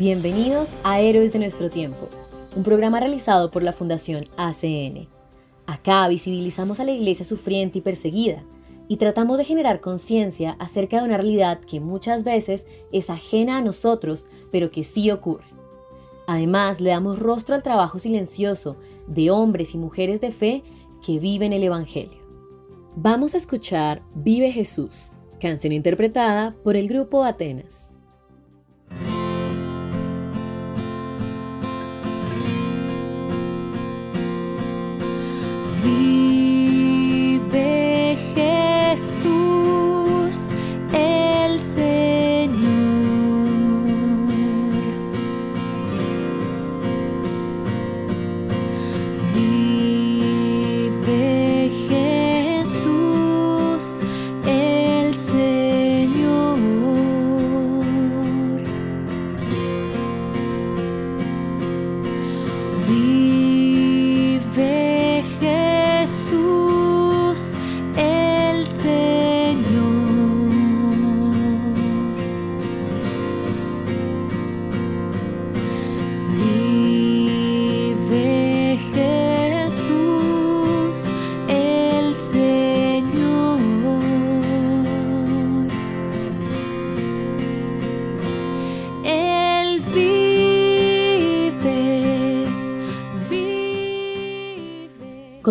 Bienvenidos a Héroes de nuestro tiempo, un programa realizado por la Fundación ACN. Acá visibilizamos a la iglesia sufriente y perseguida y tratamos de generar conciencia acerca de una realidad que muchas veces es ajena a nosotros, pero que sí ocurre. Además, le damos rostro al trabajo silencioso de hombres y mujeres de fe que viven el Evangelio. Vamos a escuchar Vive Jesús, canción interpretada por el grupo Atenas.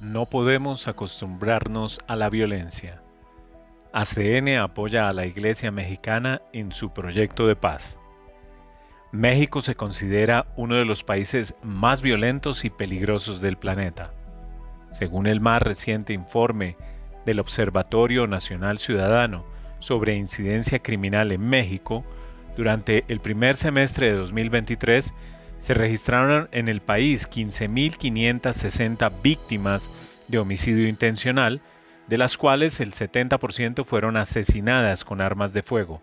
no podemos acostumbrarnos a la violencia. ACN apoya a la Iglesia mexicana en su proyecto de paz. México se considera uno de los países más violentos y peligrosos del planeta. Según el más reciente informe del Observatorio Nacional Ciudadano sobre incidencia criminal en México, durante el primer semestre de 2023 se registraron en el país 15.560 víctimas de homicidio intencional, de las cuales el 70% fueron asesinadas con armas de fuego.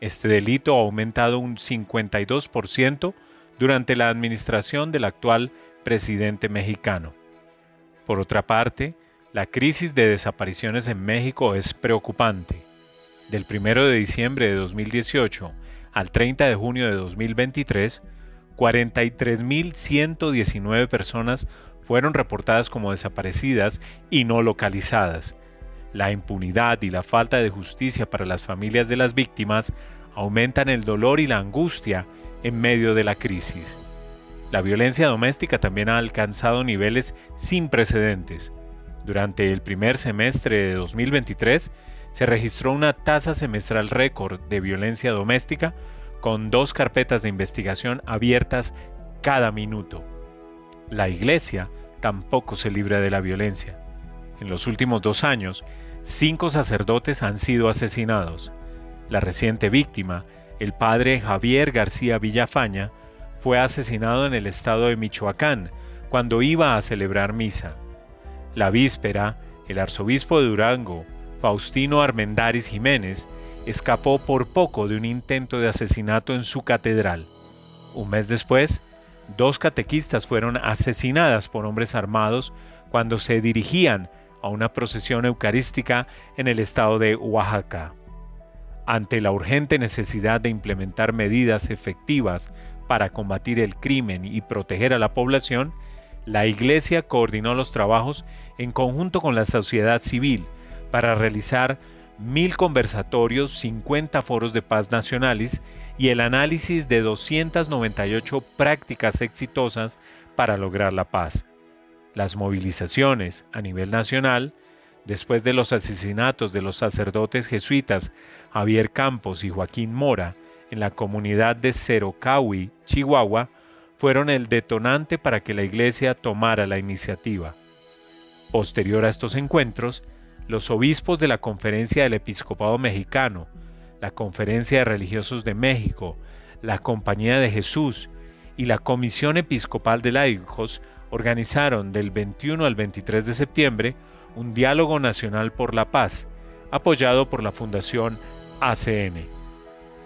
Este delito ha aumentado un 52% durante la administración del actual presidente mexicano. Por otra parte, la crisis de desapariciones en México es preocupante. Del 1 de diciembre de 2018 al 30 de junio de 2023, 43.119 personas fueron reportadas como desaparecidas y no localizadas. La impunidad y la falta de justicia para las familias de las víctimas aumentan el dolor y la angustia en medio de la crisis. La violencia doméstica también ha alcanzado niveles sin precedentes. Durante el primer semestre de 2023 se registró una tasa semestral récord de violencia doméstica con dos carpetas de investigación abiertas cada minuto. La Iglesia tampoco se libra de la violencia. En los últimos dos años, cinco sacerdotes han sido asesinados. La reciente víctima, el padre Javier García Villafaña, fue asesinado en el estado de Michoacán cuando iba a celebrar misa. La víspera, el arzobispo de Durango, Faustino Armendáriz Jiménez, escapó por poco de un intento de asesinato en su catedral. Un mes después, dos catequistas fueron asesinadas por hombres armados cuando se dirigían a una procesión eucarística en el estado de Oaxaca. Ante la urgente necesidad de implementar medidas efectivas para combatir el crimen y proteger a la población, la Iglesia coordinó los trabajos en conjunto con la sociedad civil para realizar mil conversatorios, 50 foros de paz nacionales y el análisis de 298 prácticas exitosas para lograr la paz. Las movilizaciones a nivel nacional, después de los asesinatos de los sacerdotes jesuitas Javier Campos y Joaquín Mora en la comunidad de Cerocahui, Chihuahua, fueron el detonante para que la Iglesia tomara la iniciativa. Posterior a estos encuentros, los obispos de la Conferencia del Episcopado Mexicano, la Conferencia de Religiosos de México, la Compañía de Jesús y la Comisión Episcopal de Laicos organizaron del 21 al 23 de septiembre un diálogo nacional por la paz, apoyado por la Fundación ACN.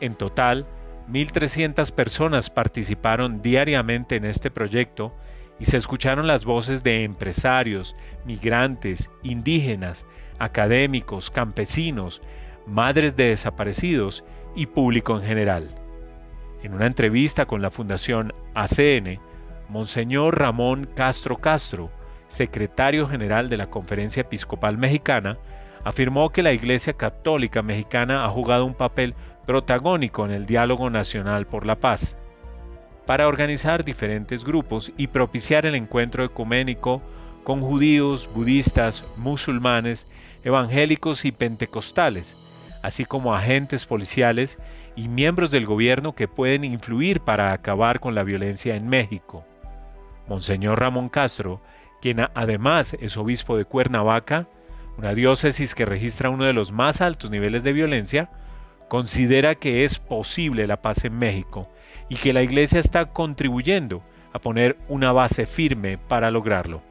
En total, 1.300 personas participaron diariamente en este proyecto y se escucharon las voces de empresarios, migrantes, indígenas, académicos, campesinos, madres de desaparecidos y público en general. En una entrevista con la Fundación ACN, Monseñor Ramón Castro Castro, secretario general de la Conferencia Episcopal Mexicana, afirmó que la Iglesia Católica Mexicana ha jugado un papel protagónico en el diálogo nacional por la paz, para organizar diferentes grupos y propiciar el encuentro ecuménico con judíos, budistas, musulmanes, evangélicos y pentecostales, así como agentes policiales y miembros del gobierno que pueden influir para acabar con la violencia en México. Monseñor Ramón Castro, quien además es obispo de Cuernavaca, una diócesis que registra uno de los más altos niveles de violencia, considera que es posible la paz en México y que la Iglesia está contribuyendo a poner una base firme para lograrlo.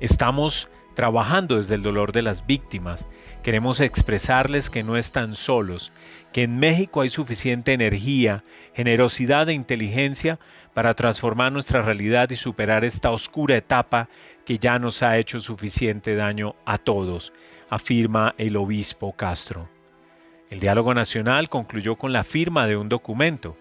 Estamos trabajando desde el dolor de las víctimas. Queremos expresarles que no están solos, que en México hay suficiente energía, generosidad e inteligencia para transformar nuestra realidad y superar esta oscura etapa que ya nos ha hecho suficiente daño a todos, afirma el obispo Castro. El diálogo nacional concluyó con la firma de un documento,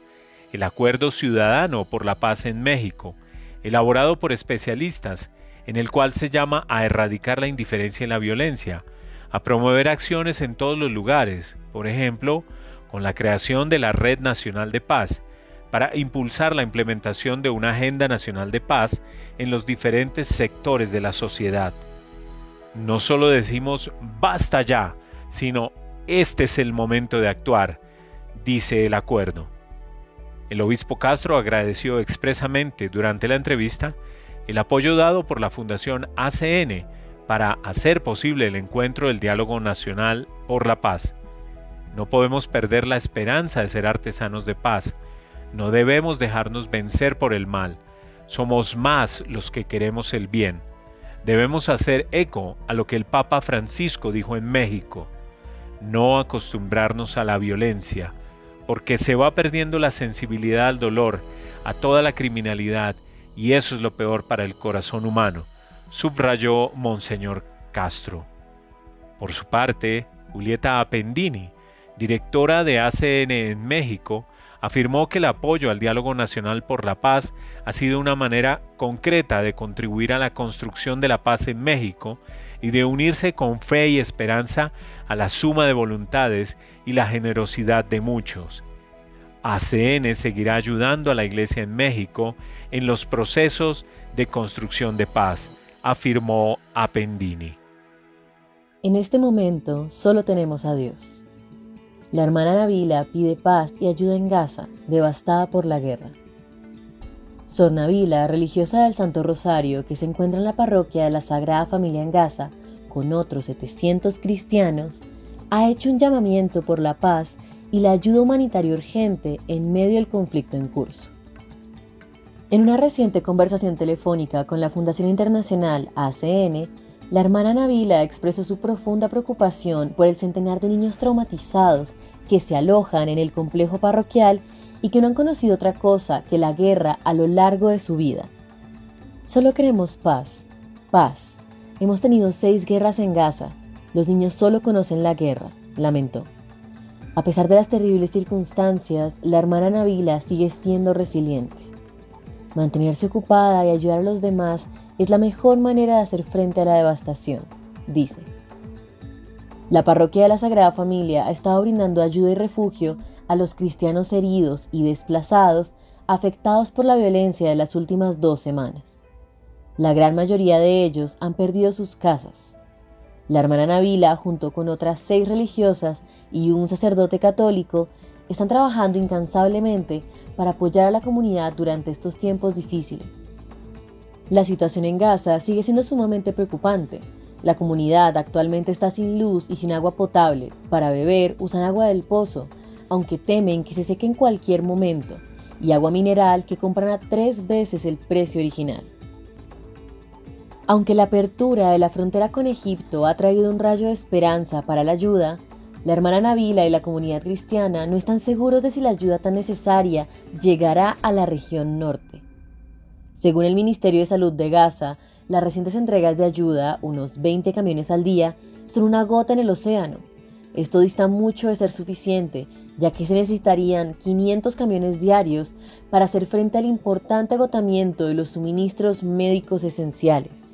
el Acuerdo Ciudadano por la Paz en México, elaborado por especialistas, en el cual se llama a erradicar la indiferencia y la violencia, a promover acciones en todos los lugares, por ejemplo, con la creación de la Red Nacional de Paz, para impulsar la implementación de una Agenda Nacional de Paz en los diferentes sectores de la sociedad. No solo decimos basta ya, sino este es el momento de actuar, dice el acuerdo. El obispo Castro agradeció expresamente durante la entrevista el apoyo dado por la Fundación ACN para hacer posible el encuentro del diálogo nacional por la paz. No podemos perder la esperanza de ser artesanos de paz. No debemos dejarnos vencer por el mal. Somos más los que queremos el bien. Debemos hacer eco a lo que el Papa Francisco dijo en México. No acostumbrarnos a la violencia, porque se va perdiendo la sensibilidad al dolor, a toda la criminalidad y eso es lo peor para el corazón humano, subrayó Monseñor Castro. Por su parte, Julieta Appendini, directora de ACN en México, afirmó que el apoyo al diálogo nacional por la paz ha sido una manera concreta de contribuir a la construcción de la paz en México y de unirse con fe y esperanza a la suma de voluntades y la generosidad de muchos. ACN seguirá ayudando a la Iglesia en México en los procesos de construcción de paz, afirmó Appendini. En este momento solo tenemos a Dios. La hermana Navila pide paz y ayuda en Gaza, devastada por la guerra. Sor Navila, religiosa del Santo Rosario que se encuentra en la parroquia de la Sagrada Familia en Gaza, con otros 700 cristianos, ha hecho un llamamiento por la paz y la ayuda humanitaria urgente en medio del conflicto en curso. En una reciente conversación telefónica con la Fundación Internacional ACN, la hermana Navila expresó su profunda preocupación por el centenar de niños traumatizados que se alojan en el complejo parroquial y que no han conocido otra cosa que la guerra a lo largo de su vida. Solo queremos paz, paz. Hemos tenido seis guerras en Gaza. Los niños solo conocen la guerra, lamentó. A pesar de las terribles circunstancias, la hermana Navila sigue siendo resiliente. Mantenerse ocupada y ayudar a los demás es la mejor manera de hacer frente a la devastación, dice. La parroquia de la Sagrada Familia ha estado brindando ayuda y refugio a los cristianos heridos y desplazados afectados por la violencia de las últimas dos semanas. La gran mayoría de ellos han perdido sus casas. La hermana Navila, junto con otras seis religiosas y un sacerdote católico, están trabajando incansablemente para apoyar a la comunidad durante estos tiempos difíciles. La situación en Gaza sigue siendo sumamente preocupante. La comunidad actualmente está sin luz y sin agua potable. Para beber usan agua del pozo, aunque temen que se seque en cualquier momento, y agua mineral que compran a tres veces el precio original. Aunque la apertura de la frontera con Egipto ha traído un rayo de esperanza para la ayuda, la hermana Nabila y la comunidad cristiana no están seguros de si la ayuda tan necesaria llegará a la región norte. Según el Ministerio de Salud de Gaza, las recientes entregas de ayuda, unos 20 camiones al día, son una gota en el océano esto dista mucho de ser suficiente, ya que se necesitarían 500 camiones diarios para hacer frente al importante agotamiento de los suministros médicos esenciales.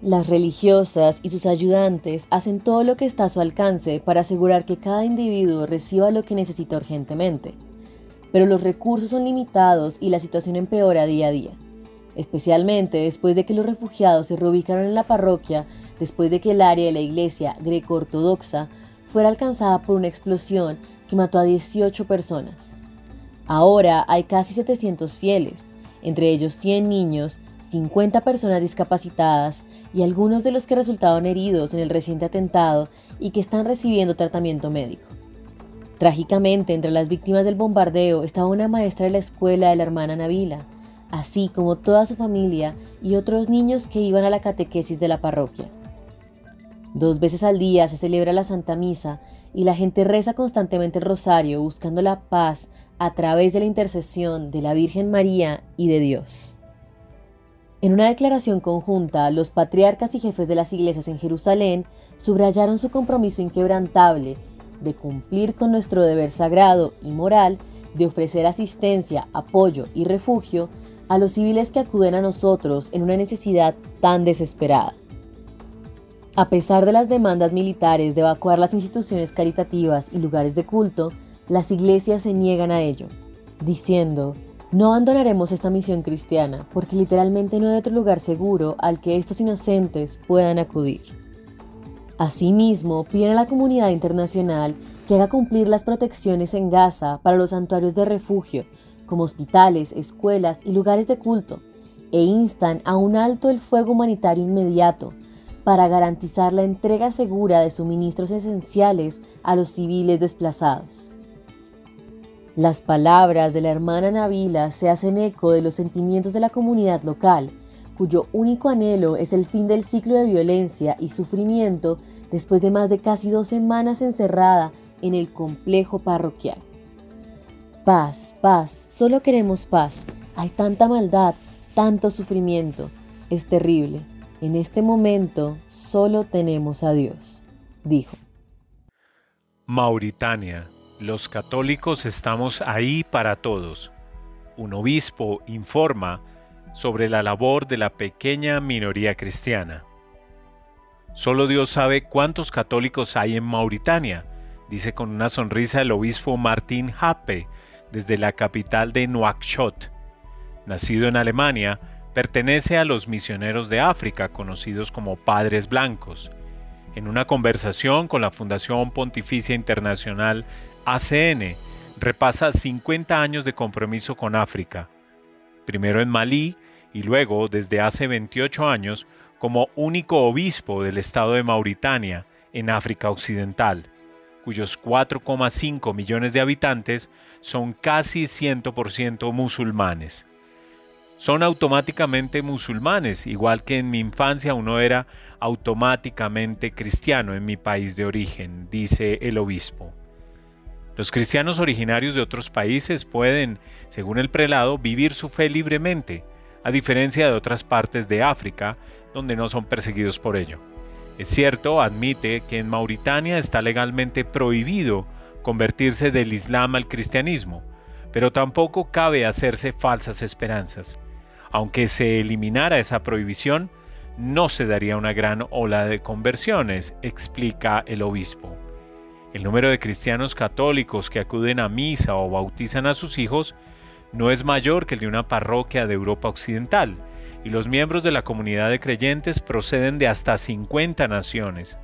Las religiosas y sus ayudantes hacen todo lo que está a su alcance para asegurar que cada individuo reciba lo que necesita urgentemente, pero los recursos son limitados y la situación empeora día a día, especialmente después de que los refugiados se reubicaron en la parroquia después de que el área de la iglesia greco-ortodoxa fuera alcanzada por una explosión que mató a 18 personas. Ahora hay casi 700 fieles, entre ellos 100 niños, 50 personas discapacitadas y algunos de los que resultaron heridos en el reciente atentado y que están recibiendo tratamiento médico. Trágicamente, entre las víctimas del bombardeo estaba una maestra de la escuela de la hermana Nabila, así como toda su familia y otros niños que iban a la catequesis de la parroquia. Dos veces al día se celebra la Santa Misa y la gente reza constantemente el rosario buscando la paz a través de la intercesión de la Virgen María y de Dios. En una declaración conjunta, los patriarcas y jefes de las iglesias en Jerusalén subrayaron su compromiso inquebrantable de cumplir con nuestro deber sagrado y moral de ofrecer asistencia, apoyo y refugio a los civiles que acuden a nosotros en una necesidad tan desesperada. A pesar de las demandas militares de evacuar las instituciones caritativas y lugares de culto, las iglesias se niegan a ello, diciendo, no abandonaremos esta misión cristiana porque literalmente no hay otro lugar seguro al que estos inocentes puedan acudir. Asimismo, piden a la comunidad internacional que haga cumplir las protecciones en Gaza para los santuarios de refugio, como hospitales, escuelas y lugares de culto, e instan a un alto el fuego humanitario inmediato para garantizar la entrega segura de suministros esenciales a los civiles desplazados. Las palabras de la hermana Nabila se hacen eco de los sentimientos de la comunidad local, cuyo único anhelo es el fin del ciclo de violencia y sufrimiento después de más de casi dos semanas encerrada en el complejo parroquial. Paz, paz, solo queremos paz. Hay tanta maldad, tanto sufrimiento. Es terrible. En este momento solo tenemos a Dios, dijo. Mauritania, los católicos estamos ahí para todos. Un obispo informa sobre la labor de la pequeña minoría cristiana. Solo Dios sabe cuántos católicos hay en Mauritania, dice con una sonrisa el obispo Martín Happe desde la capital de Nouakchott. Nacido en Alemania, pertenece a los misioneros de África, conocidos como Padres Blancos. En una conversación con la Fundación Pontificia Internacional ACN, repasa 50 años de compromiso con África, primero en Malí y luego, desde hace 28 años, como único obispo del estado de Mauritania, en África Occidental, cuyos 4,5 millones de habitantes son casi 100% musulmanes son automáticamente musulmanes, igual que en mi infancia uno era automáticamente cristiano en mi país de origen, dice el obispo. Los cristianos originarios de otros países pueden, según el prelado, vivir su fe libremente, a diferencia de otras partes de África, donde no son perseguidos por ello. Es cierto, admite que en Mauritania está legalmente prohibido convertirse del Islam al cristianismo, pero tampoco cabe hacerse falsas esperanzas. Aunque se eliminara esa prohibición, no se daría una gran ola de conversiones, explica el obispo. El número de cristianos católicos que acuden a misa o bautizan a sus hijos no es mayor que el de una parroquia de Europa Occidental, y los miembros de la comunidad de creyentes proceden de hasta 50 naciones.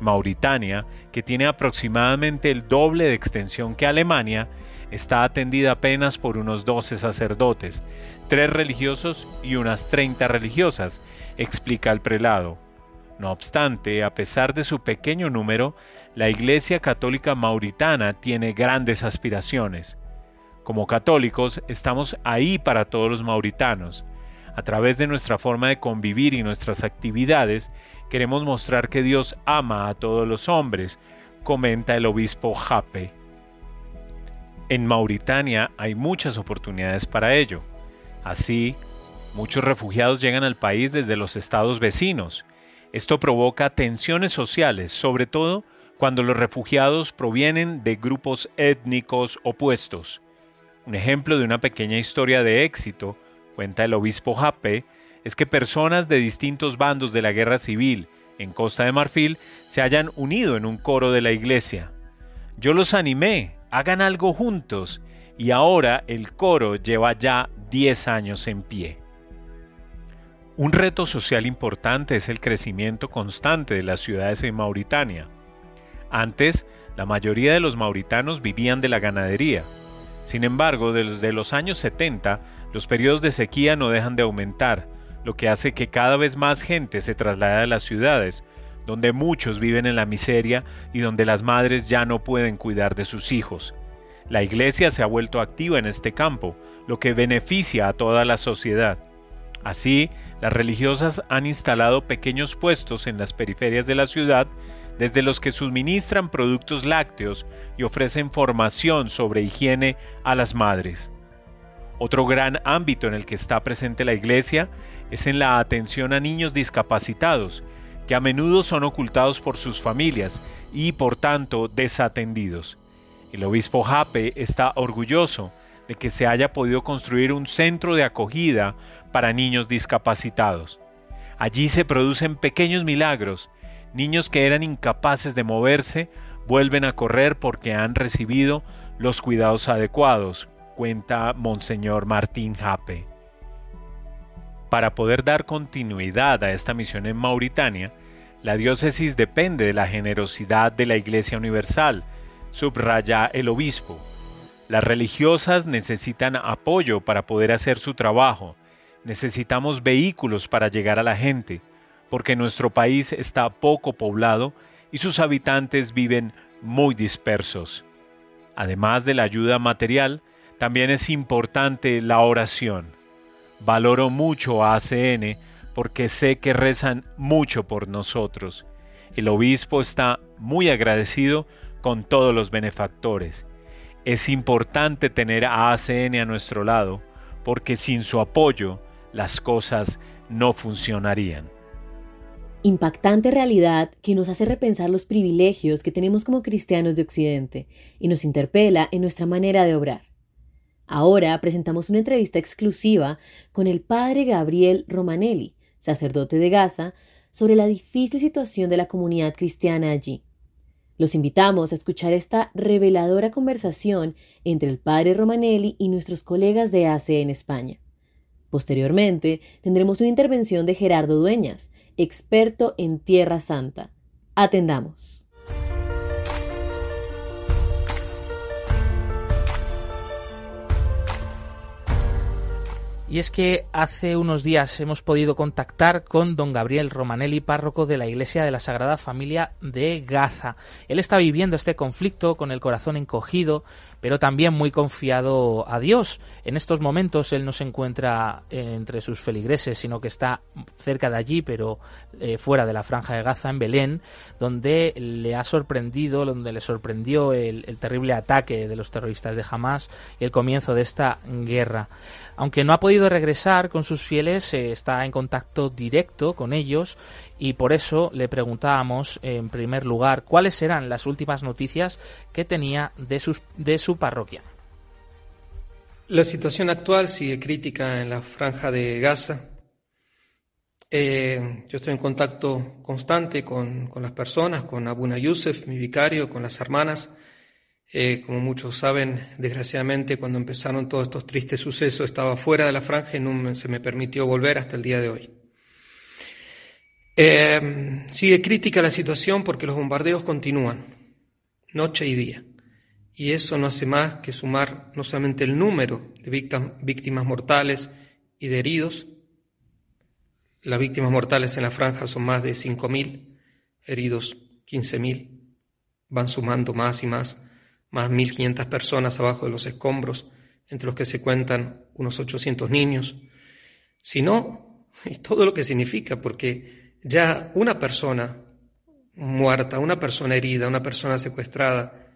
Mauritania, que tiene aproximadamente el doble de extensión que Alemania, está atendida apenas por unos 12 sacerdotes, tres religiosos y unas 30 religiosas, explica el prelado. No obstante, a pesar de su pequeño número, la Iglesia Católica Mauritana tiene grandes aspiraciones. Como católicos, estamos ahí para todos los mauritanos. A través de nuestra forma de convivir y nuestras actividades, queremos mostrar que Dios ama a todos los hombres, comenta el obispo Jape. En Mauritania hay muchas oportunidades para ello. Así, muchos refugiados llegan al país desde los estados vecinos. Esto provoca tensiones sociales, sobre todo cuando los refugiados provienen de grupos étnicos opuestos. Un ejemplo de una pequeña historia de éxito, cuenta el obispo Jape, es que personas de distintos bandos de la guerra civil en Costa de Marfil se hayan unido en un coro de la iglesia. Yo los animé, hagan algo juntos, y ahora el coro lleva ya 10 años en pie. Un reto social importante es el crecimiento constante de las ciudades en Mauritania. Antes, la mayoría de los mauritanos vivían de la ganadería. Sin embargo, desde los años 70, los periodos de sequía no dejan de aumentar, lo que hace que cada vez más gente se traslade a las ciudades, donde muchos viven en la miseria y donde las madres ya no pueden cuidar de sus hijos. La iglesia se ha vuelto activa en este campo, lo que beneficia a toda la sociedad. Así, las religiosas han instalado pequeños puestos en las periferias de la ciudad, desde los que suministran productos lácteos y ofrecen formación sobre higiene a las madres. Otro gran ámbito en el que está presente la Iglesia es en la atención a niños discapacitados, que a menudo son ocultados por sus familias y por tanto desatendidos. El obispo Jape está orgulloso de que se haya podido construir un centro de acogida para niños discapacitados. Allí se producen pequeños milagros. Niños que eran incapaces de moverse vuelven a correr porque han recibido los cuidados adecuados, cuenta Monseñor Martín Jape. Para poder dar continuidad a esta misión en Mauritania, la diócesis depende de la generosidad de la Iglesia Universal, subraya el obispo. Las religiosas necesitan apoyo para poder hacer su trabajo. Necesitamos vehículos para llegar a la gente, porque nuestro país está poco poblado y sus habitantes viven muy dispersos. Además de la ayuda material, también es importante la oración. Valoro mucho a ACN porque sé que rezan mucho por nosotros. El obispo está muy agradecido con todos los benefactores. Es importante tener a ACN a nuestro lado, porque sin su apoyo las cosas no funcionarían. Impactante realidad que nos hace repensar los privilegios que tenemos como cristianos de Occidente y nos interpela en nuestra manera de obrar. Ahora presentamos una entrevista exclusiva con el padre Gabriel Romanelli, sacerdote de Gaza, sobre la difícil situación de la comunidad cristiana allí. Los invitamos a escuchar esta reveladora conversación entre el padre Romanelli y nuestros colegas de ACE en España. Posteriormente, tendremos una intervención de Gerardo Dueñas, experto en Tierra Santa. Atendamos. Y es que hace unos días hemos podido contactar con don Gabriel Romanelli, párroco de la Iglesia de la Sagrada Familia de Gaza. Él está viviendo este conflicto con el corazón encogido, pero también muy confiado a Dios. En estos momentos él no se encuentra entre sus feligreses, sino que está cerca de allí, pero eh, fuera de la franja de Gaza, en Belén, donde le ha sorprendido, donde le sorprendió el, el terrible ataque de los terroristas de Hamas y el comienzo de esta guerra. Aunque no ha podido regresar con sus fieles, eh, está en contacto directo con ellos y por eso le preguntábamos en primer lugar cuáles eran las últimas noticias que tenía de, sus, de su parroquia. La situación actual sigue crítica en la franja de Gaza. Eh, yo estoy en contacto constante con, con, las personas, con Abuna Yusef, mi vicario, con las hermanas. Eh, como muchos saben, desgraciadamente cuando empezaron todos estos tristes sucesos estaba fuera de la franja y no se me permitió volver hasta el día de hoy. Eh, sigue crítica la situación porque los bombardeos continúan, noche y día y eso no hace más que sumar no solamente el número de víctimas mortales y de heridos, las víctimas mortales en la franja son más de 5.000, heridos 15.000, van sumando más y más, más 1.500 personas abajo de los escombros, entre los que se cuentan unos 800 niños, sino y todo lo que significa, porque ya una persona muerta, una persona herida, una persona secuestrada,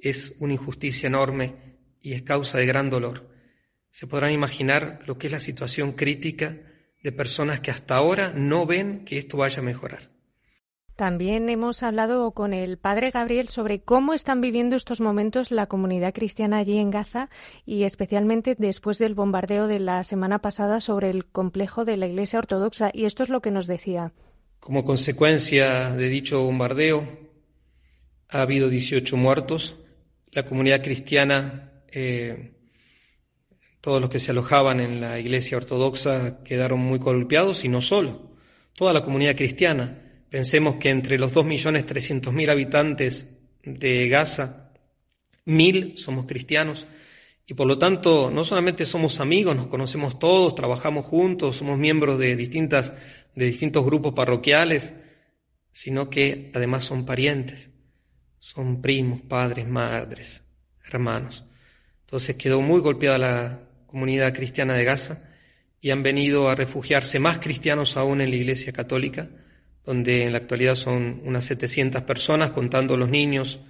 es una injusticia enorme y es causa de gran dolor. Se podrán imaginar lo que es la situación crítica de personas que hasta ahora no ven que esto vaya a mejorar. También hemos hablado con el padre Gabriel sobre cómo están viviendo estos momentos la comunidad cristiana allí en Gaza y especialmente después del bombardeo de la semana pasada sobre el complejo de la Iglesia Ortodoxa. Y esto es lo que nos decía. Como consecuencia de dicho bombardeo, ha habido 18 muertos, la comunidad cristiana, eh, todos los que se alojaban en la iglesia ortodoxa quedaron muy golpeados y no solo, toda la comunidad cristiana. Pensemos que entre los 2.300.000 habitantes de Gaza, mil somos cristianos y por lo tanto no solamente somos amigos, nos conocemos todos, trabajamos juntos, somos miembros de, distintas, de distintos grupos parroquiales, sino que además son parientes son primos, padres, madres, hermanos. Entonces quedó muy golpeada la comunidad cristiana de Gaza y han venido a refugiarse más cristianos aún en la Iglesia Católica, donde en la actualidad son unas 700 personas, contando los niños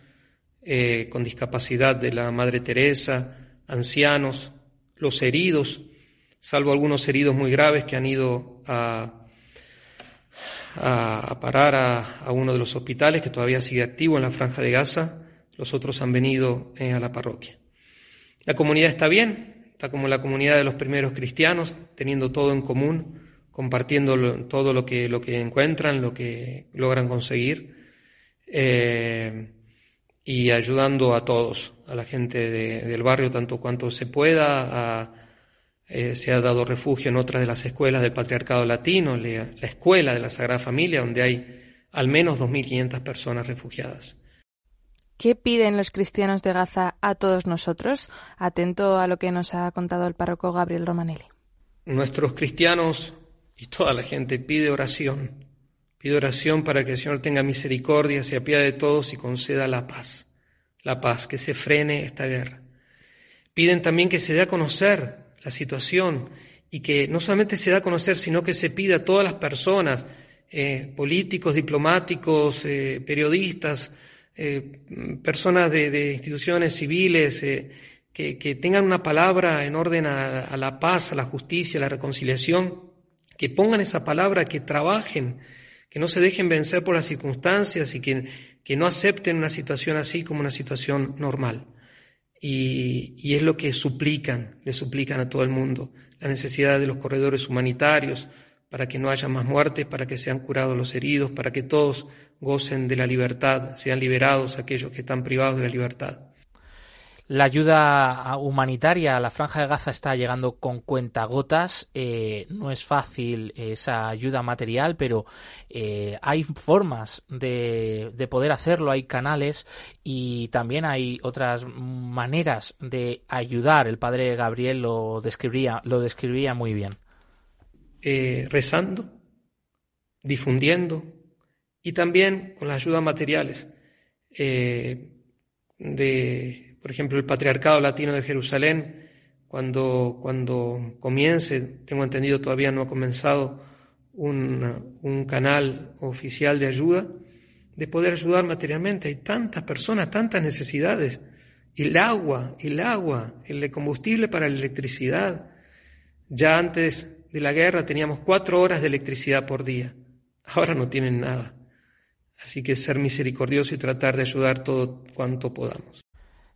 eh, con discapacidad de la Madre Teresa, ancianos, los heridos, salvo algunos heridos muy graves que han ido a parar a, uno de los hospitales que todavía sigue activo en la franja de Gaza. Los otros han venido eh, a la parroquia. La comunidad está bien, está como la comunidad de los primeros cristianos, teniendo todo en común, compartiendo todo lo que, lo que encuentran, lo que logran conseguir, eh, y ayudando a todos, a la gente del barrio tanto cuanto se pueda, a, eh, se ha dado refugio en otra de las escuelas del Patriarcado Latino, la, escuela de la Sagrada Familia, donde hay al menos 2.500 personas refugiadas. ¿Qué piden los cristianos de Gaza a todos nosotros? Atento a lo que nos ha contado el párroco Gabriel Romanelli. Nuestros cristianos y toda la gente pide oración. Pide oración para que el Señor tenga misericordia, se apiade de todos y conceda la paz. La paz, que se frene esta guerra. Piden también que se dé a conocer la situación y que no solamente se da a conocer, sino que se pide a todas las personas, eh, políticos, diplomáticos, eh, periodistas, eh, personas de, instituciones civiles, que, tengan una palabra en orden a, la paz, a la justicia, a la reconciliación, que pongan esa palabra, que trabajen, que no se dejen vencer por las circunstancias y que, que no acepten una situación así como una situación normal y, es lo que suplican, le suplican a todo el mundo, la necesidad de los corredores humanitarios para que no haya más muertes, para que sean curados los heridos, para que todos gocen de la libertad, sean liberados aquellos que están privados de la libertad. La ayuda humanitaria a la Franja de Gaza está llegando con cuentagotas. Eh, no es fácil esa ayuda material, pero eh, hay formas de, de, poder hacerlo, hay canales y también hay otras maneras de ayudar. El padre Gabriel lo describía, lo describía muy bien. Eh, rezando, difundiendo y también con las ayudas materiales. de por ejemplo, el Patriarcado Latino de Jerusalén, cuando, cuando comience, tengo entendido todavía no ha comenzado un, un canal oficial de ayuda, de poder ayudar materialmente. Hay tantas personas, tantas necesidades. El agua, el agua, el combustible para la electricidad. Ya antes de la guerra teníamos cuatro horas de electricidad por día. Ahora no tienen nada. Así que ser misericordioso y tratar de ayudar todo cuanto podamos.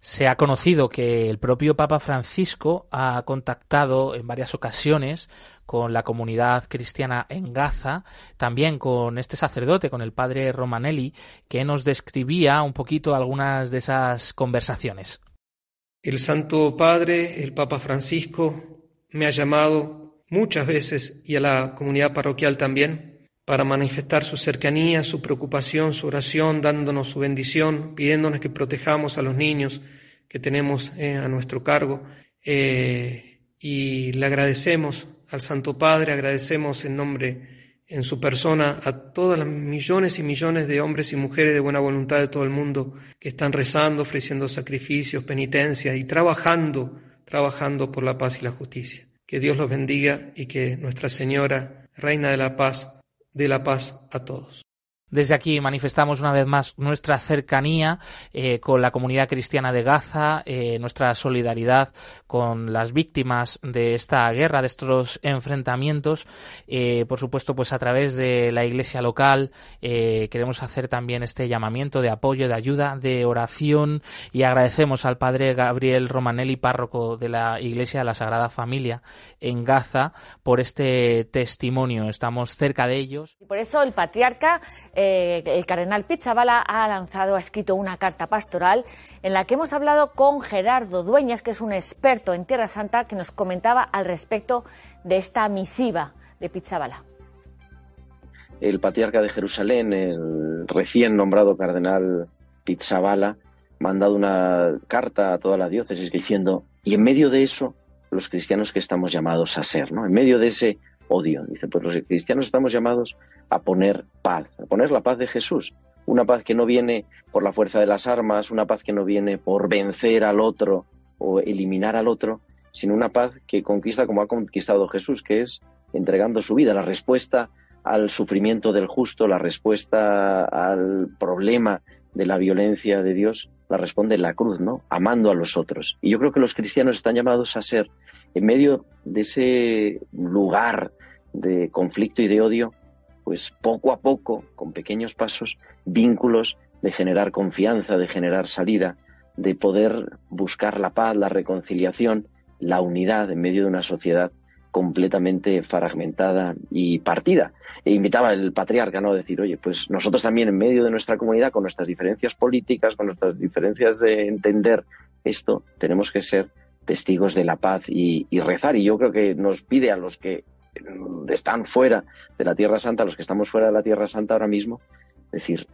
Se ha conocido que el propio Papa Francisco ha contactado en varias ocasiones con la comunidad cristiana en Gaza, también con este sacerdote, con el padre Romanelli, que nos describía un poquito algunas de esas conversaciones. El Santo Padre, el Papa Francisco, me ha llamado muchas veces y a la comunidad parroquial también para manifestar su cercanía, su preocupación, su oración, dándonos su bendición, pidiéndonos que protejamos a los niños que tenemos eh, a nuestro cargo. Eh, y le agradecemos al Santo Padre, agradecemos en nombre, en su persona, a todas las millones y millones de hombres y mujeres de buena voluntad de todo el mundo que están rezando, ofreciendo sacrificios, penitencias y trabajando, trabajando por la paz y la justicia. Que Dios los bendiga y que Nuestra Señora, Reina de la Paz, dé la paz a todos. Desde aquí manifestamos una vez más nuestra cercanía eh, con la comunidad cristiana de Gaza, eh, nuestra solidaridad con las víctimas de esta guerra, de estos enfrentamientos. Eh, por supuesto, pues a través de la iglesia local queremos hacer también este llamamiento de apoyo, de ayuda, de oración y agradecemos al padre Gabriel Romanelli, párroco de la iglesia de la Sagrada Familia en Gaza, por este testimonio. Estamos cerca de ellos. Por eso el patriarca eh, el cardenal Pizzabala ha lanzado, ha escrito una carta pastoral en la que hemos hablado con Gerardo Dueñas, que es un experto en Tierra Santa, que nos comentaba al respecto de esta misiva de Pizzabala. El patriarca de Jerusalén, el recién nombrado cardenal Pizzabala, ha mandado una carta a toda la diócesis diciendo, y en medio de eso, los cristianos que estamos llamados a ser, ¿no? En medio de ese odio. Dice, pues los cristianos estamos llamados a poner paz, a poner la paz de Jesús. Una paz que no viene por la fuerza de las armas, una paz que no viene por vencer al otro o eliminar al otro, sino una paz que conquista como ha conquistado Jesús, que es entregando su vida, la respuesta al sufrimiento del justo, la respuesta al problema de la violencia de Dios, la responde en la cruz, ¿no? Amando a los otros. Y yo creo que los cristianos están llamados a ser en medio de ese lugar de conflicto y de odio, pues poco a poco, con pequeños pasos, vínculos de generar confianza, de generar salida, de poder buscar la paz, la reconciliación, la unidad en medio de una sociedad completamente fragmentada y partida. E invitaba el patriarca ¿no? a decir, oye, pues nosotros también en medio de nuestra comunidad, con nuestras diferencias políticas, con nuestras diferencias de entender esto, tenemos que ser testigos de la paz y, rezar. Y yo creo que nos pide a los que están fuera de la Tierra Santa, a los que estamos fuera de la Tierra Santa ahora mismo, decir,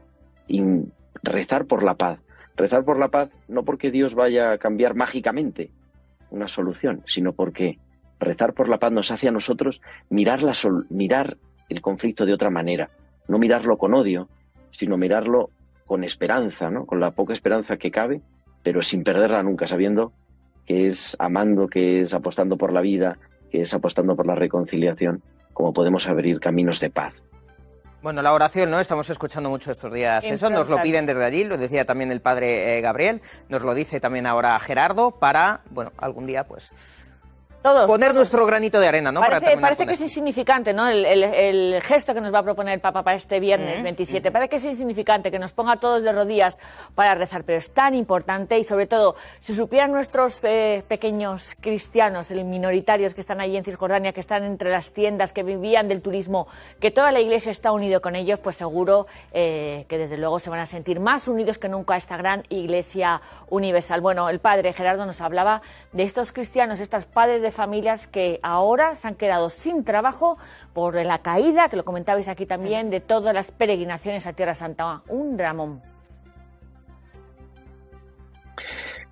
rezar por la paz. Rezar por la paz no porque Dios vaya a cambiar mágicamente una solución, sino porque rezar por la paz nos hace a nosotros mirar, la mirar el conflicto de otra manera, no mirarlo con odio, sino mirarlo con esperanza, ¿no? con la poca esperanza que cabe, pero sin perderla nunca, sabiendo que es amando, que es apostando por la vida, que es apostando por la reconciliación, como podemos abrir caminos de paz. Bueno, la oración, ¿no? Estamos escuchando mucho estos días eso, nos lo piden desde allí, lo decía también el padre eh, Gabriel, nos lo dice también ahora Gerardo, para, bueno, algún día pues poner nuestro granito de arena, ¿no? Parece, que es insignificante, ¿no? El, gesto que nos va a proponer el Papa para este viernes 27. Parece que es insignificante, que nos ponga todos de rodillas para rezar, pero es tan importante y sobre todo, si supieran nuestros eh, pequeños cristianos, el minoritarios que están allí en Cisjordania, que están entre las tiendas, que vivían del turismo, que toda la Iglesia está unido con ellos, pues seguro eh, que desde luego se van a sentir más unidos que nunca a esta gran Iglesia universal. Bueno, el Padre Gerardo nos hablaba de estos cristianos, estos padres de familias que ahora se han quedado sin trabajo por la caída, que lo comentabais aquí también, de todas las peregrinaciones a Tierra Santa. Un dramón.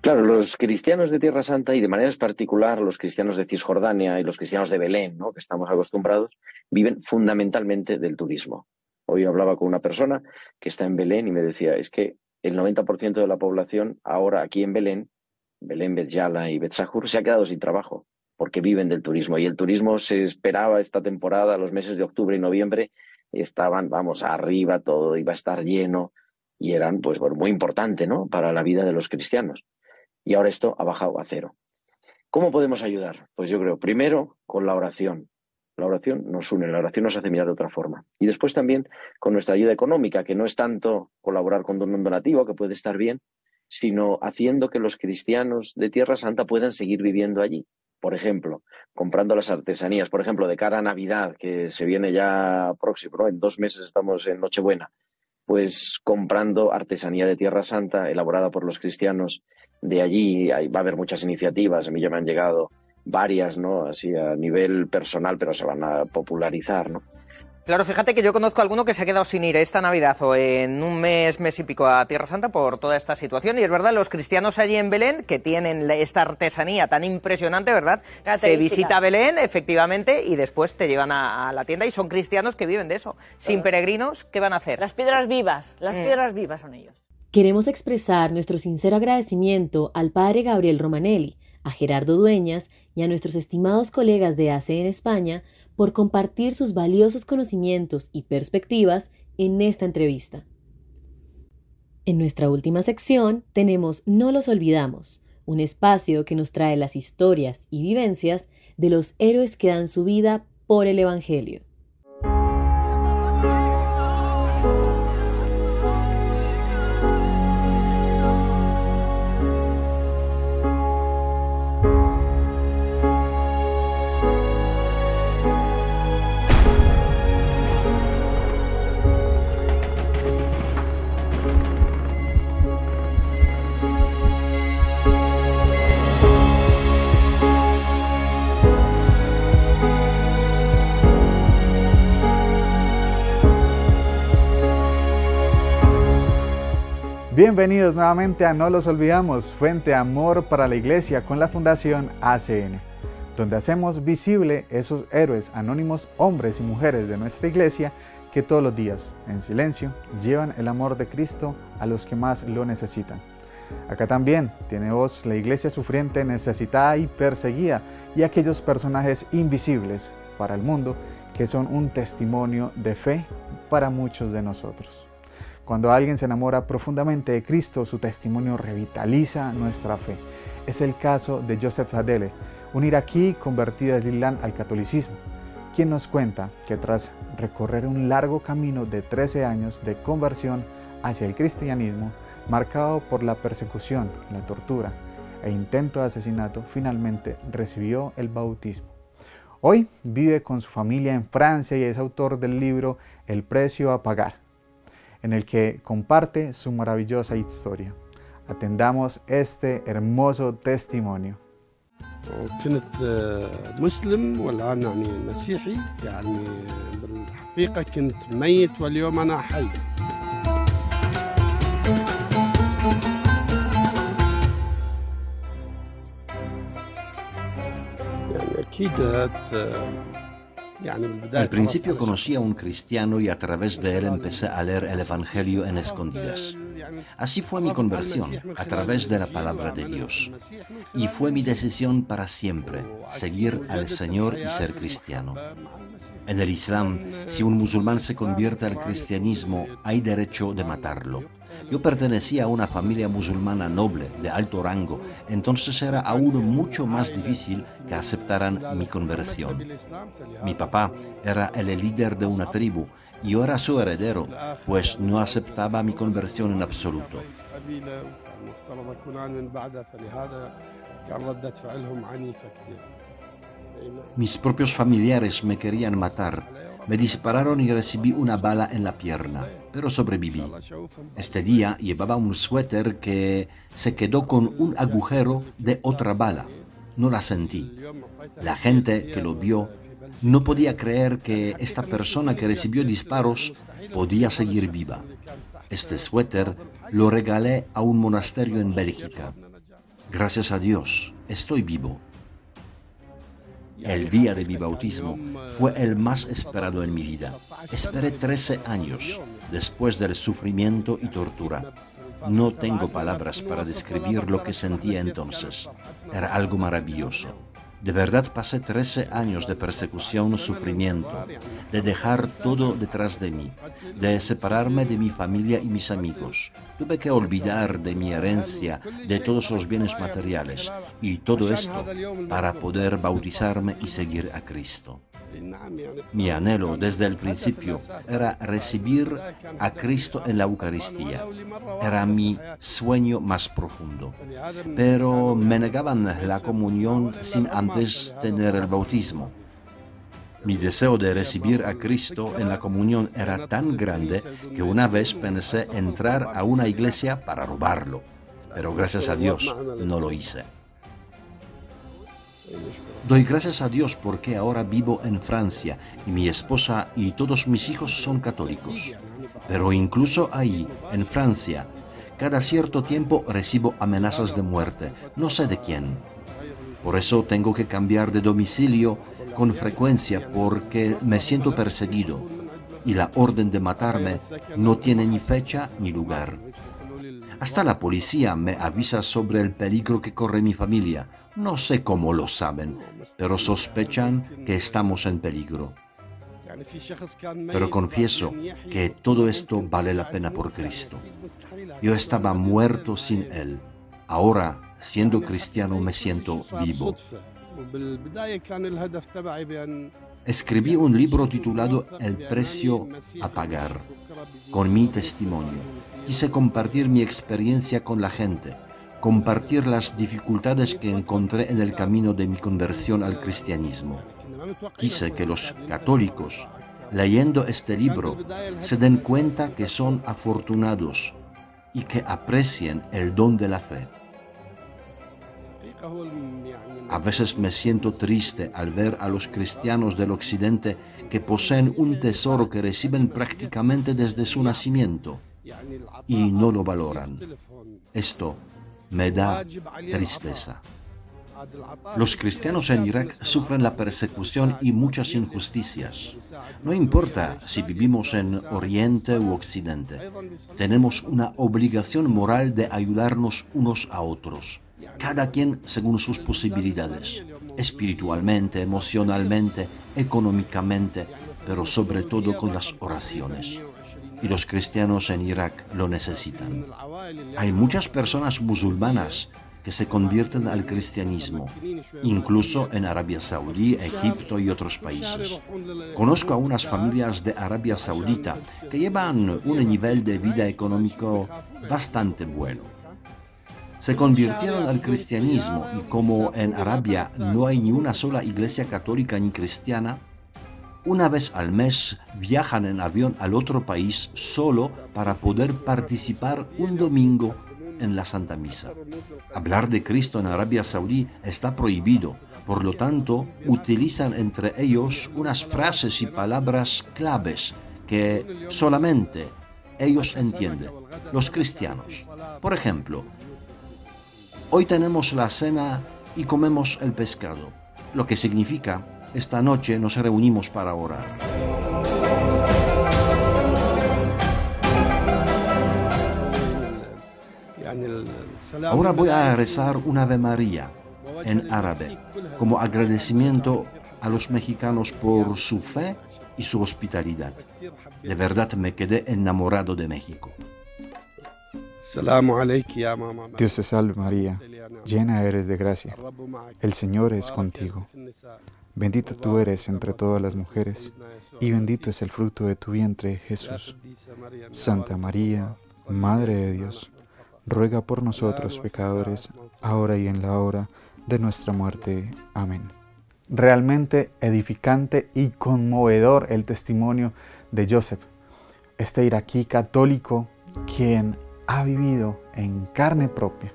Claro, los cristianos de Tierra Santa y de manera particular los cristianos de Cisjordania y los cristianos de Belén, ¿no? que estamos acostumbrados, viven fundamentalmente del turismo. Hoy hablaba con una persona que está en Belén y me decía, es que el 90% de la población ahora aquí en Belén, Belén, Betyala y Betzahur, se ha quedado sin trabajo porque viven del turismo. Y el turismo se esperaba esta temporada, los meses de octubre y noviembre, estaban, vamos, arriba, todo iba a estar lleno y eran, pues, bueno, muy importante, ¿no? Para la vida de los cristianos. Y ahora esto ha bajado a cero. ¿Cómo podemos ayudar? Pues yo creo, primero, con la oración. La oración nos une, la oración nos hace mirar de otra forma. Y después también con nuestra ayuda económica, que no es tanto colaborar con un donativo, que puede estar bien, sino haciendo que los cristianos de Tierra Santa puedan seguir viviendo allí. Por ejemplo, comprando las artesanías, por ejemplo, de cara a Navidad, que se viene ya próximo, en dos meses estamos en Nochebuena, pues comprando artesanía de Tierra Santa elaborada por los cristianos de allí. va a haber muchas iniciativas, a mí ya me han llegado varias, ¿no? Así a nivel personal, pero se van a popularizar, ¿no? Claro, fíjate que yo conozco a alguno que se ha quedado sin ir esta Navidad o en un mes, mes y pico a Tierra Santa por toda esta situación. Y es verdad, los cristianos allí en Belén, que tienen esta artesanía tan impresionante, ¿verdad? Se visita Belén, efectivamente, y después te llevan a, la tienda y son cristianos que viven de eso. Sin peregrinos, ¿qué van a hacer? Las piedras vivas, las mm. piedras vivas son ellos. Queremos expresar nuestro sincero agradecimiento al padre Gabriel Romanelli, a Gerardo Dueñas y a nuestros estimados colegas de ACE en España por compartir sus valiosos conocimientos y perspectivas en esta entrevista. En nuestra última sección tenemos No los olvidamos, un espacio que nos trae las historias y vivencias de los héroes que dan su vida por el Evangelio. Bienvenidos nuevamente a No los olvidamos, Fuente Amor para la Iglesia con la Fundación ACN, donde hacemos visible esos héroes anónimos, hombres y mujeres de nuestra iglesia que todos los días, en silencio, llevan el amor de Cristo a los que más lo necesitan. Acá también tiene voz la iglesia sufriente, necesitada y perseguida, y aquellos personajes invisibles para el mundo que son un testimonio de fe para muchos de nosotros. Cuando alguien se enamora profundamente de Cristo, su testimonio revitaliza nuestra fe. Es el caso de Joseph Adele, un iraquí convertido de Islam al catolicismo, quien nos cuenta que tras recorrer un largo camino de 13 años de conversión hacia el cristianismo, marcado por la persecución, la tortura e intento de asesinato, finalmente recibió el bautismo. Hoy vive con su familia en Francia y es autor del libro El precio a pagar, en el que comparte su maravillosa historia. Atendamos este hermoso testimonio. كنت مسلم والآن يعني مسيحي يعني بالحقيقة كنت ميت واليوم أنا حي يعني أكيد al principio conocí a un cristiano y a través de él empecé a leer el Evangelio en escondidas. Así fue mi conversión, a través de la palabra de Dios. Y fue mi decisión para siempre, seguir al Señor y ser cristiano. En el Islam, si un musulmán se convierte al cristianismo, hay derecho de matarlo. Yo pertenecía a una familia musulmana noble, de alto rango, entonces era aún mucho más difícil que aceptaran mi conversión. Mi papá era el líder de una tribu y yo era su heredero, pues no aceptaba mi conversión en absoluto. Mis propios familiares me querían matar me dispararon y recibí una bala en la pierna, pero sobreviví. Este día llevaba un suéter que se quedó con un agujero de otra bala. No la sentí. La gente que lo vio no podía creer que esta persona que recibió disparos podía seguir viva. Este suéter lo regalé a un monasterio en Bélgica. Gracias a Dios, estoy vivo. El día de mi bautismo fue el más esperado en mi vida. Esperé 13 años después del sufrimiento y tortura. No tengo palabras para describir lo que sentía entonces. Era algo maravilloso. De verdad pasé 13 años de persecución, sufrimiento, de dejar todo detrás de mí, de separarme de mi familia y mis amigos. Tuve que olvidar de mi herencia, de todos los bienes materiales y todo esto para poder bautizarme y seguir a Cristo. Mi anhelo desde el principio era recibir a Cristo en la Eucaristía. Era mi sueño más profundo. Pero me negaban la comunión sin antes tener el bautismo. Mi deseo de recibir a Cristo en la comunión era tan grande que una vez pensé entrar a una iglesia para robarlo. Pero gracias a Dios no lo hice. Doy gracias a Dios porque ahora vivo en Francia y mi esposa y todos mis hijos son católicos. Pero incluso ahí, en Francia, cada cierto tiempo recibo amenazas de muerte, no sé de quién. Por eso tengo que cambiar de domicilio con frecuencia porque me siento perseguido y la orden de matarme no tiene ni fecha ni lugar. Hasta la policía me avisa sobre el peligro que corre mi familia no sé cómo lo saben, pero sospechan que estamos en peligro. Pero confieso que todo esto vale la pena por Cristo. Yo estaba muerto sin Él. Ahora, siendo cristiano, me siento vivo. Escribí un libro titulado El precio a pagar, con mi testimonio. Quise compartir mi experiencia con la gente compartir las dificultades que encontré en el camino de mi conversión al cristianismo. Quise que los católicos, leyendo este libro, se den cuenta que son afortunados y que aprecien el don de la fe. A veces me siento triste al ver a los cristianos del Occidente que poseen un tesoro que reciben prácticamente desde su nacimiento y no lo valoran. Esto me da tristeza. Los cristianos en Irak sufren la persecución y muchas injusticias. No importa si vivimos en Oriente u Occidente, tenemos una obligación moral de ayudarnos unos a otros, cada quien según sus posibilidades, espiritualmente, emocionalmente, económicamente, pero sobre todo con las oraciones y los cristianos en Irak lo necesitan. Hay muchas personas musulmanas que se convierten al cristianismo, incluso en Arabia Saudí, Egipto y otros países. Conozco a unas familias de Arabia Saudita que llevan un nivel de vida económico bastante bueno. Se convirtieron al cristianismo y como en Arabia no hay ni una sola iglesia católica ni cristiana, una vez al mes viajan en avión al otro país solo para poder participar un domingo en la Santa Misa. Hablar de Cristo en Arabia Saudí está prohibido, por lo tanto utilizan entre ellos unas frases y palabras claves que solamente ellos entienden, los cristianos. Por ejemplo, hoy tenemos la cena y comemos el pescado, lo que significa esta noche nos reunimos para orar. Ahora voy a rezar una Ave María en árabe como agradecimiento a los mexicanos por su fe y su hospitalidad. De verdad me quedé enamorado de México. Dios te salve María, llena eres de gracia. El Señor es contigo. Bendita tú eres entre todas las mujeres, y bendito es el fruto de tu vientre, Jesús. Santa María, Madre de Dios, ruega por nosotros pecadores, ahora y en la hora de nuestra muerte. Amén. Realmente edificante y conmovedor el testimonio de Joseph, este iraquí católico quien ha vivido en carne propia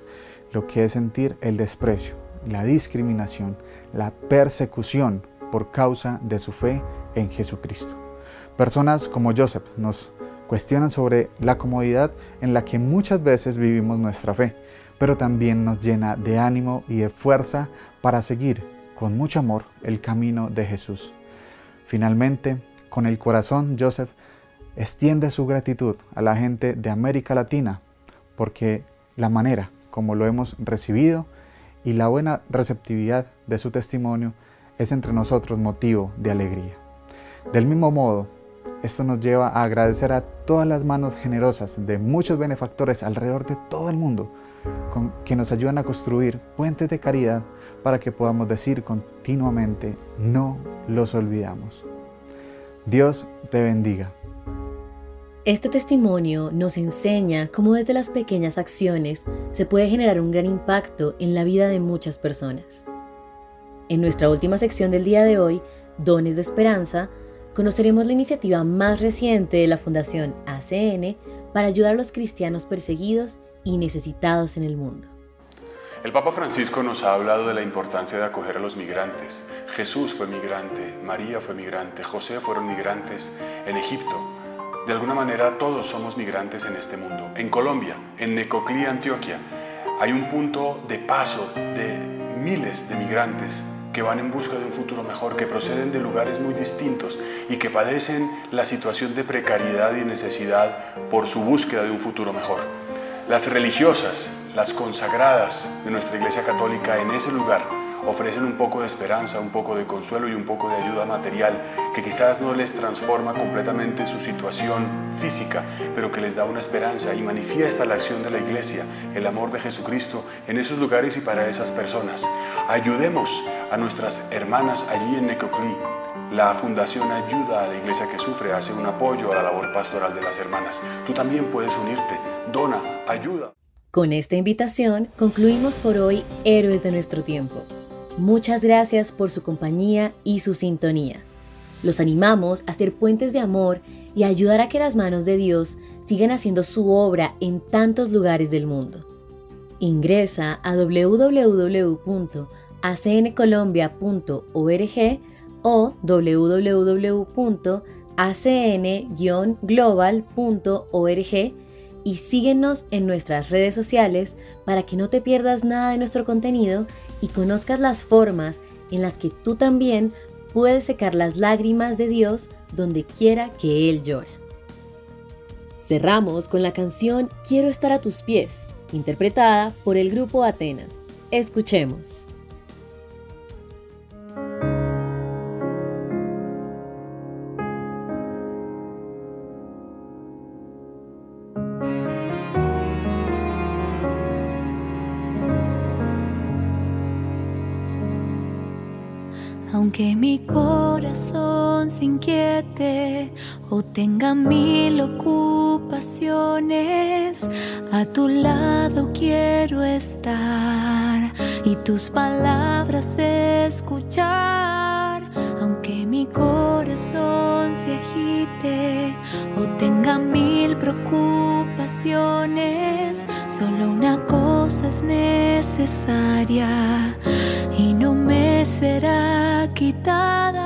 lo que es sentir el desprecio, la discriminación, la persecución por causa de su fe en Jesucristo. Personas como Joseph nos cuestionan sobre la comodidad en la que muchas veces vivimos nuestra fe, pero también nos llena de ánimo y de fuerza para seguir con mucho amor el camino de Jesús. Finalmente, con el corazón, Joseph extiende su gratitud a la gente de América Latina, porque la manera como lo hemos recibido y la buena receptividad de su testimonio es entre nosotros motivo de alegría. Del mismo modo, esto nos lleva a agradecer a todas las manos generosas de muchos benefactores alrededor de todo el mundo que nos ayudan a construir puentes de caridad para que podamos decir continuamente, no los olvidamos. Dios te bendiga. Este testimonio nos enseña cómo desde las pequeñas acciones se puede generar un gran impacto en la vida de muchas personas. En nuestra última sección del día de hoy, Dones de Esperanza, conoceremos la iniciativa más reciente de la Fundación ACN para ayudar a los cristianos perseguidos y necesitados en el mundo. El Papa Francisco nos ha hablado de la importancia de acoger a los migrantes. Jesús fue migrante, María fue migrante, José fueron migrantes en Egipto. De alguna manera todos somos migrantes en este mundo. En Colombia, en Necoclí, Antioquia, hay un punto de paso de miles de migrantes que van en busca de un futuro mejor, que proceden de lugares muy distintos y que padecen la situación de precariedad y necesidad por su búsqueda de un futuro mejor. Las religiosas, las consagradas de nuestra Iglesia Católica en ese lugar ofrecen un poco de esperanza, un poco de consuelo y un poco de ayuda material que quizás no les transforma completamente su situación física, pero que les da una esperanza y manifiesta la acción de la Iglesia, el amor de Jesucristo en esos lugares y para esas personas. Ayudemos a nuestras hermanas allí en Necoclí, la Fundación Ayuda a la Iglesia que Sufre hace un apoyo a la labor pastoral de las hermanas. Tú también puedes unirte. Dona, ayuda. Con esta invitación concluimos por hoy Héroes de nuestro tiempo. Muchas gracias por su compañía y su sintonía. Los animamos a ser puentes de amor y a ayudar a que las manos de Dios sigan haciendo su obra en tantos lugares del mundo. Ingresa a www.acncolombia.org o www.acn-global.org y síguenos en nuestras redes sociales para que no te pierdas nada de nuestro contenido y conozcas las formas en las que tú también puedes secar las lágrimas de Dios donde quiera que Él llora. Cerramos con la canción Quiero estar a tus pies, interpretada por el grupo Atenas. Escuchemos. Corazón se inquiete o tenga mil ocupaciones, a tu lado quiero estar y tus palabras escuchar. Aunque mi corazón se agite o tenga mil preocupaciones, solo una cosa es necesaria y no me será quitada.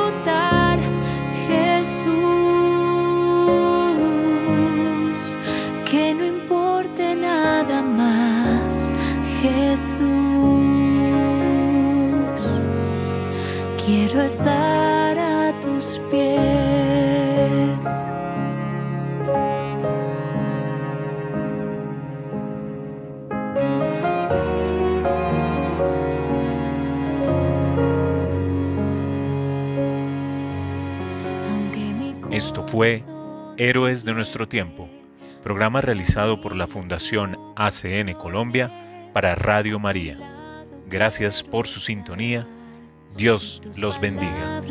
a tus pies. Esto fue Héroes de nuestro tiempo, programa realizado por la Fundación ACN Colombia para Radio María. Gracias por su sintonía. Dios los bendiga.